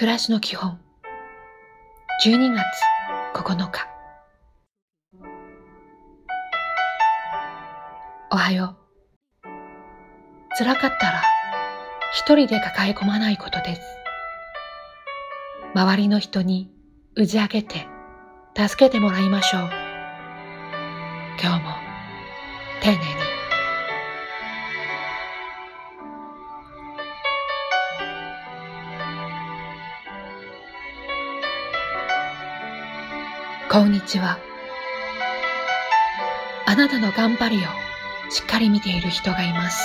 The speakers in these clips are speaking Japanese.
暮らしの基本。12月9日。おはよう。辛かったら一人で抱え込まないことです。周りの人に打ち明けて助けてもらいましょう。今日も丁寧に。こんにちは。あなたの頑張りをしっかり見ている人がいます。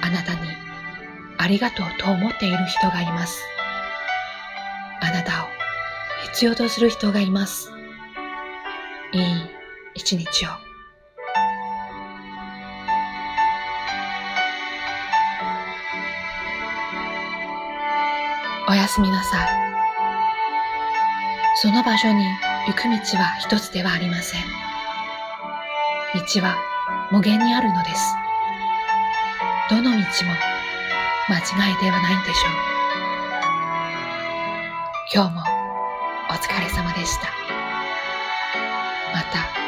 あなたにありがとうと思っている人がいます。あなたを必要とする人がいます。いい一日を。おやすみなさい。その場所に行く道は一つではありません。道は無限にあるのです。どの道も間違いではないんでしょう。今日もお疲れ様でした。また。